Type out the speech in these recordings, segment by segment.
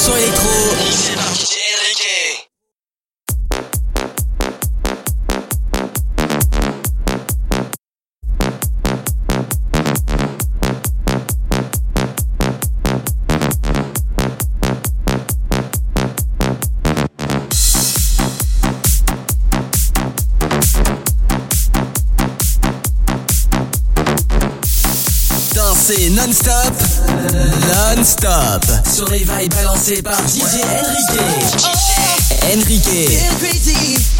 son électro. Danser non-stop, non-stop ce réveil balancé par DJ Enrique. Enrique.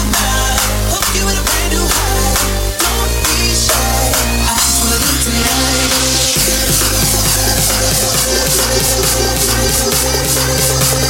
I'm sorry.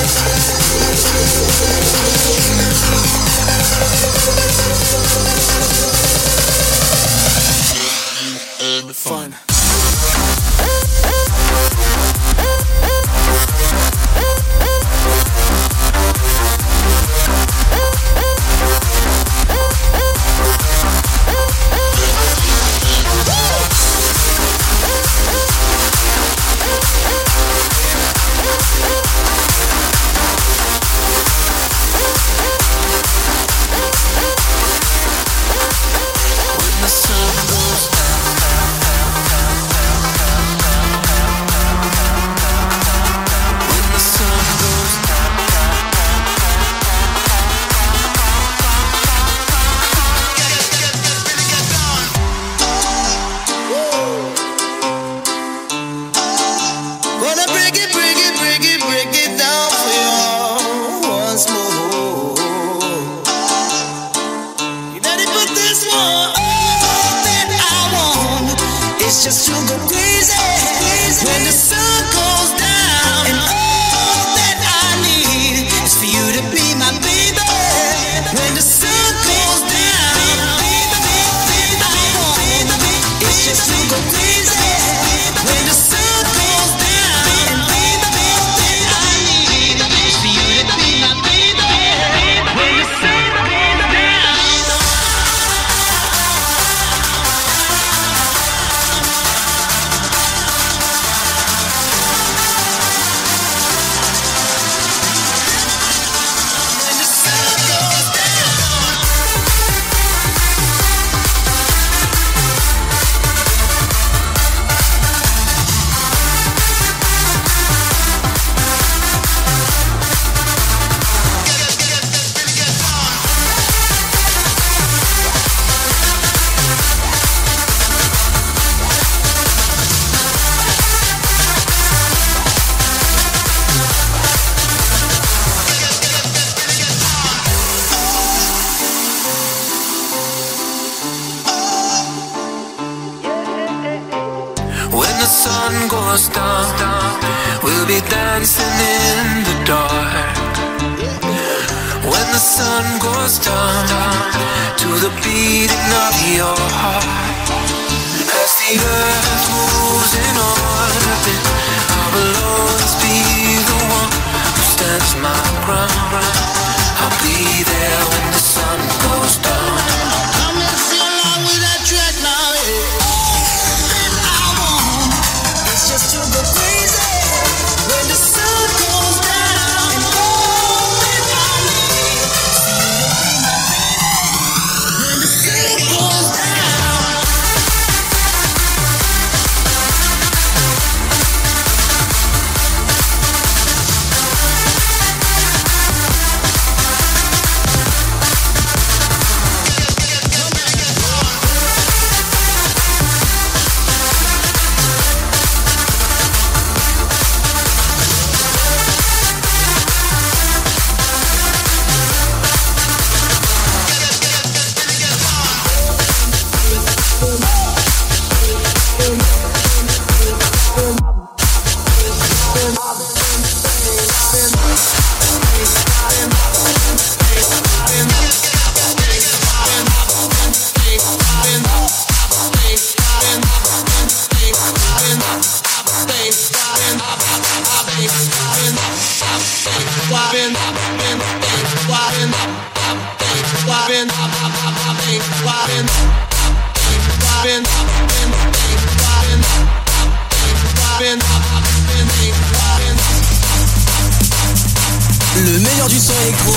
Le meilleur du son électro.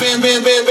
Bing, bing,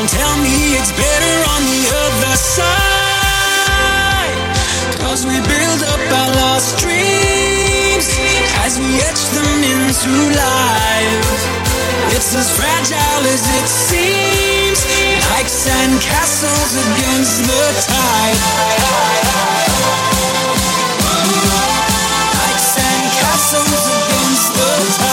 Don't tell me it's better on the other side. Cause we build up our lost dreams as we etch them into life. It's as fragile as it seems, like sand castles against the tide. Like sand castles against the tide.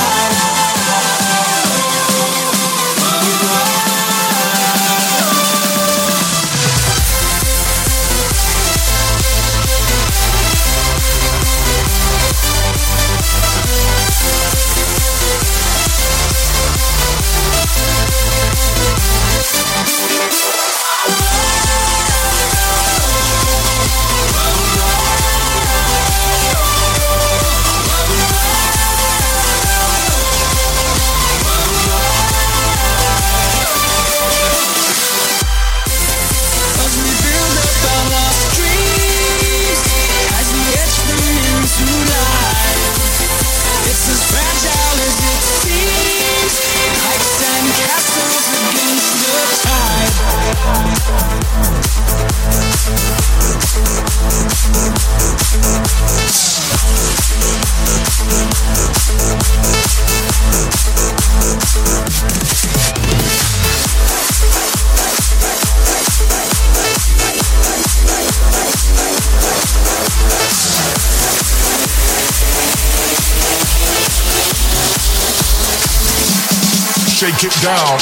get down.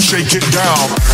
Shake it down.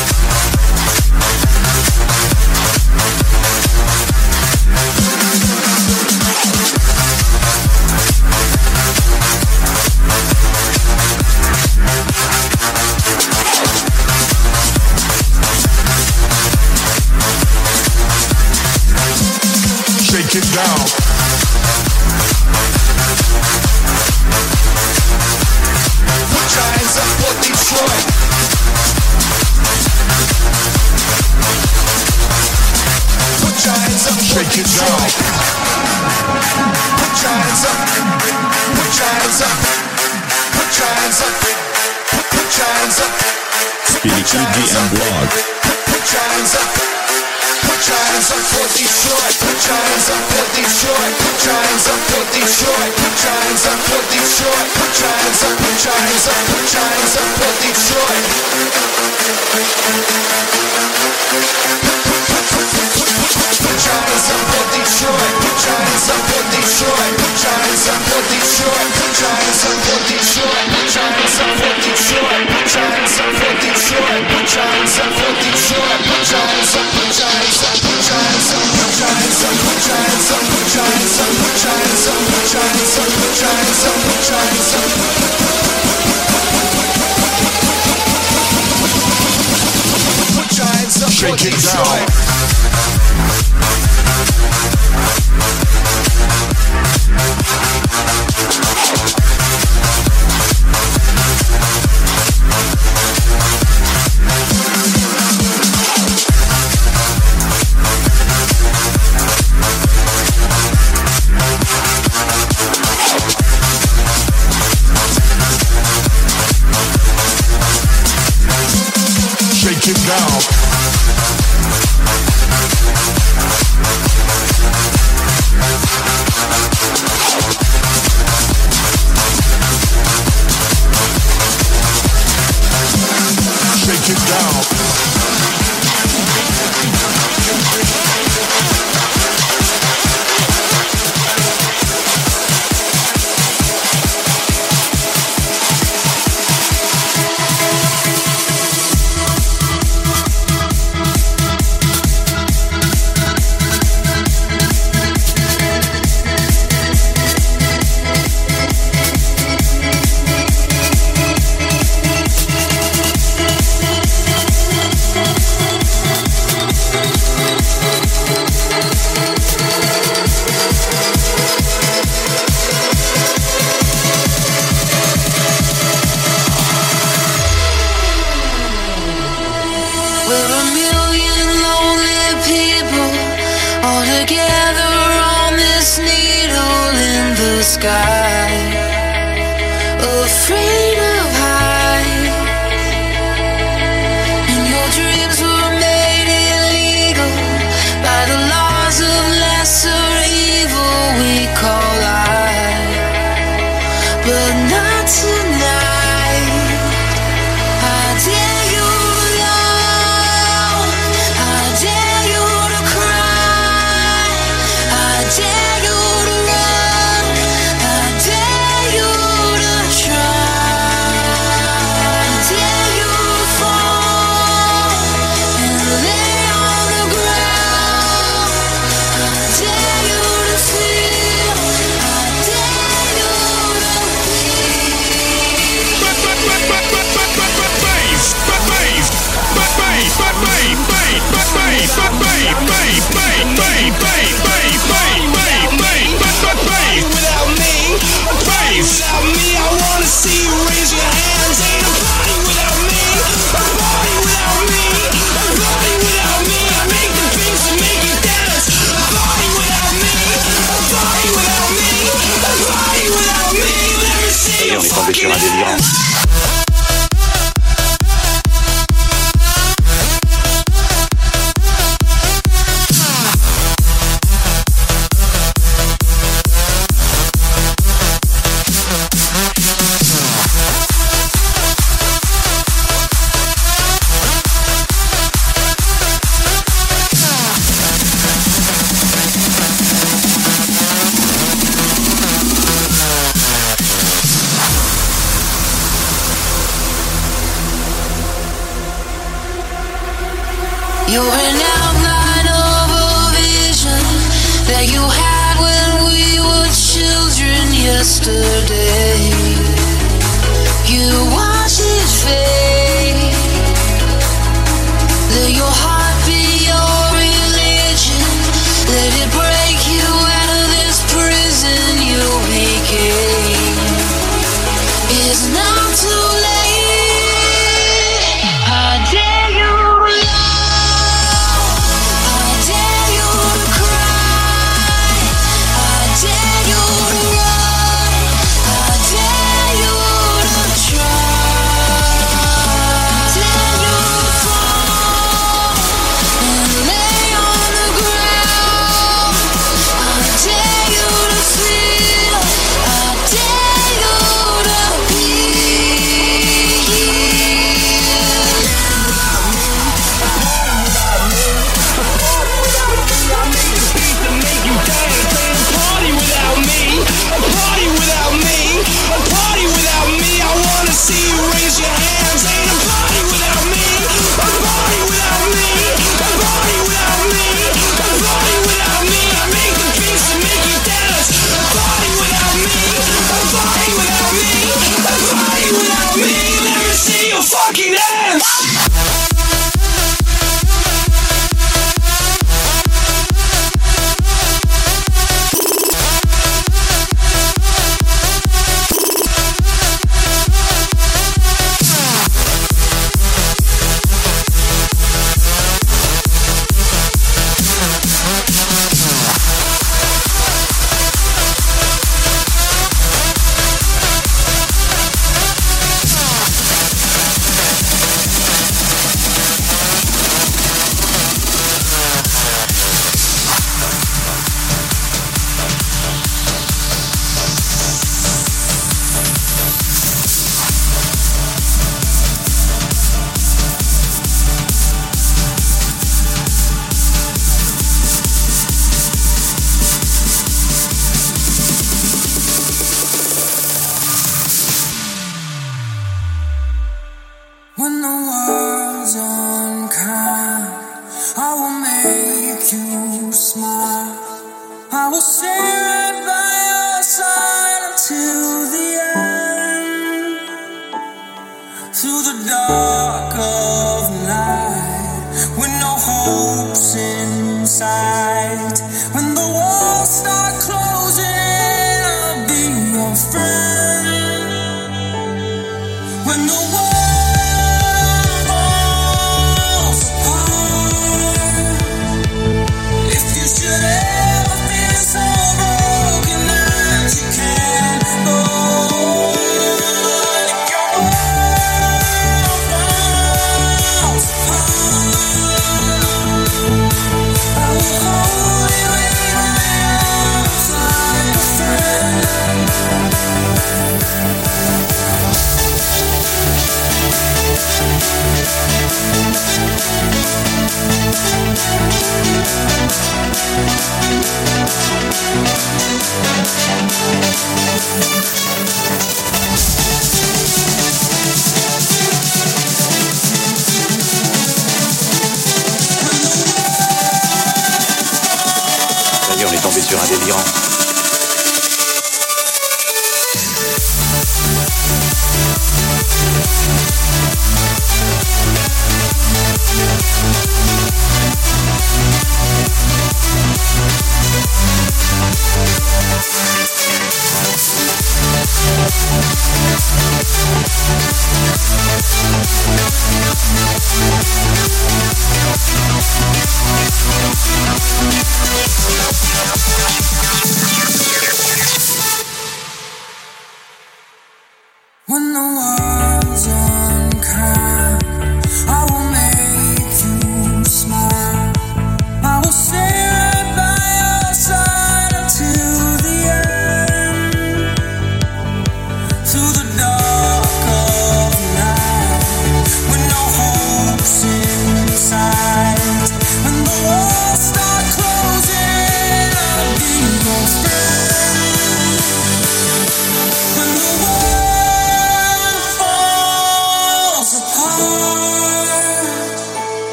Chinese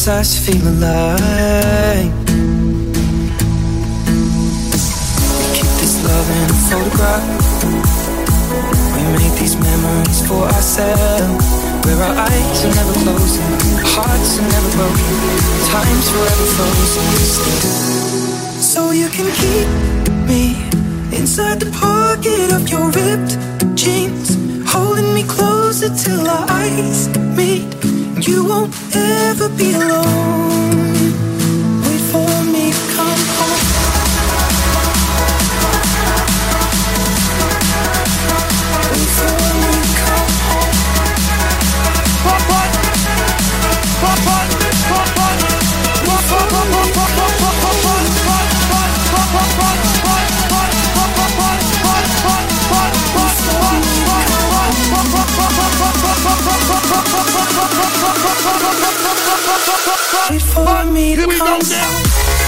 makes us feel alive. We keep this love in a photograph. We make these memories for ourselves. Where our eyes are never closing, hearts are never broken, time's forever frozen still. So you can keep me inside the pocket of your ripped jeans, holding me closer till our eyes meet you won't ever be alone. For me to come.